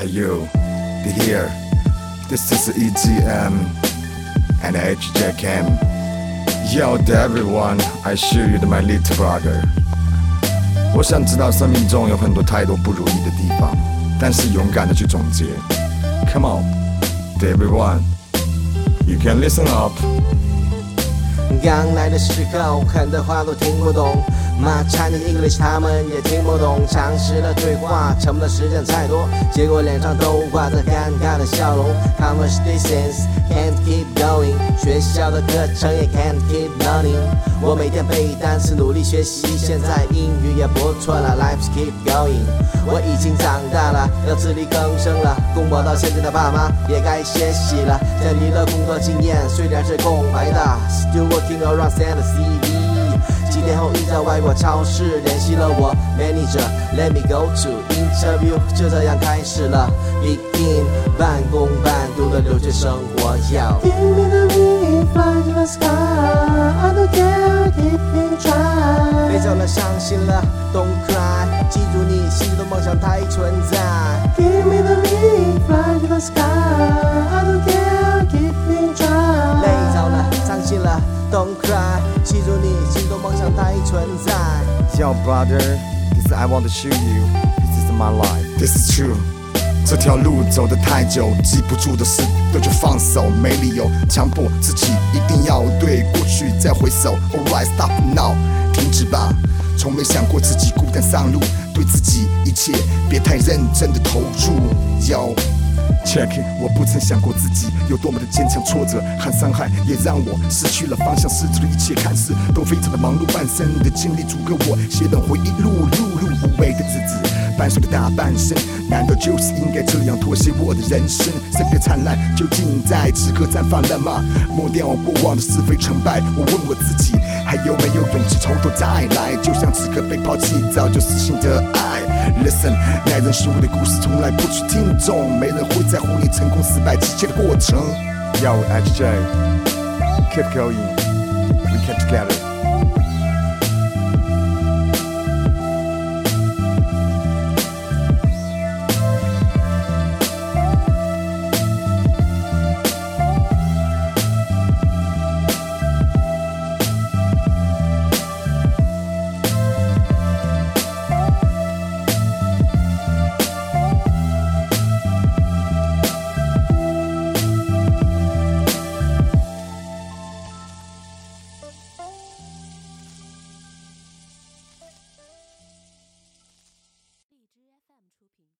Are you? Be here. This is EGM and HJKM. Yo, to everyone, I show you my little brother. 我想知道生命中有很多太多不如意的地方，但是勇敢的去总结。Come on, to everyone, you can listen up. 刚来的时候，很多话都听不懂。 My Chinese English 他们也听不懂，尝试了对话，沉默的时间太多，结果脸上都挂着尴尬的笑容。Conversations can't keep going，学校的课程也 can't keep learning。我每天背单词，努力学习，现在英语也不错了，Life keep going。我已经长大了，要自力更生了，供我到现在的爸妈也该歇息了。在你的工作经验虽然是空白的，Still working around send a CV。几天后，一家外国超市联系了我，Manager，Let me go to interview，就这样开始了，Begin 半工半读的留学生活。要 Give me the ring, fly to the sky. I don't care, keep me try. 别走了，伤心了，Don't cry，记住你心中的梦想它已存在。Give me the ring, fly to the sky.，Don't cry，记住你心中梦想它已存在。Yo, brother, this is I want to show you. This is my life. This is true. 这条路走得太久，记不住的事都就放手，没理由强迫自己一定要对过去再回首。Alright, stop now，停止吧。从没想过自己孤单上路，对自己一切别太认真的投入。Yo。Check，it，我不曾想过自己有多么的坚强，挫折和伤害也让我失去了方向，失去了一切，看似都非常的忙碌，半生的经历足够我写本回忆录，碌碌无为的日子，伴随着大半生，难道就是应该这样妥协我的人生？圣别灿烂究竟在此刻绽放了吗？抹掉过往的是非成败，我问我自己，还有没有勇气从头再来？就像此刻被抛弃，早就死心的爱。Listen，耐人寻味的故事从来不去听众，没人会在乎你成功失败之间的过程。Yo，HJ，keep going，we can together。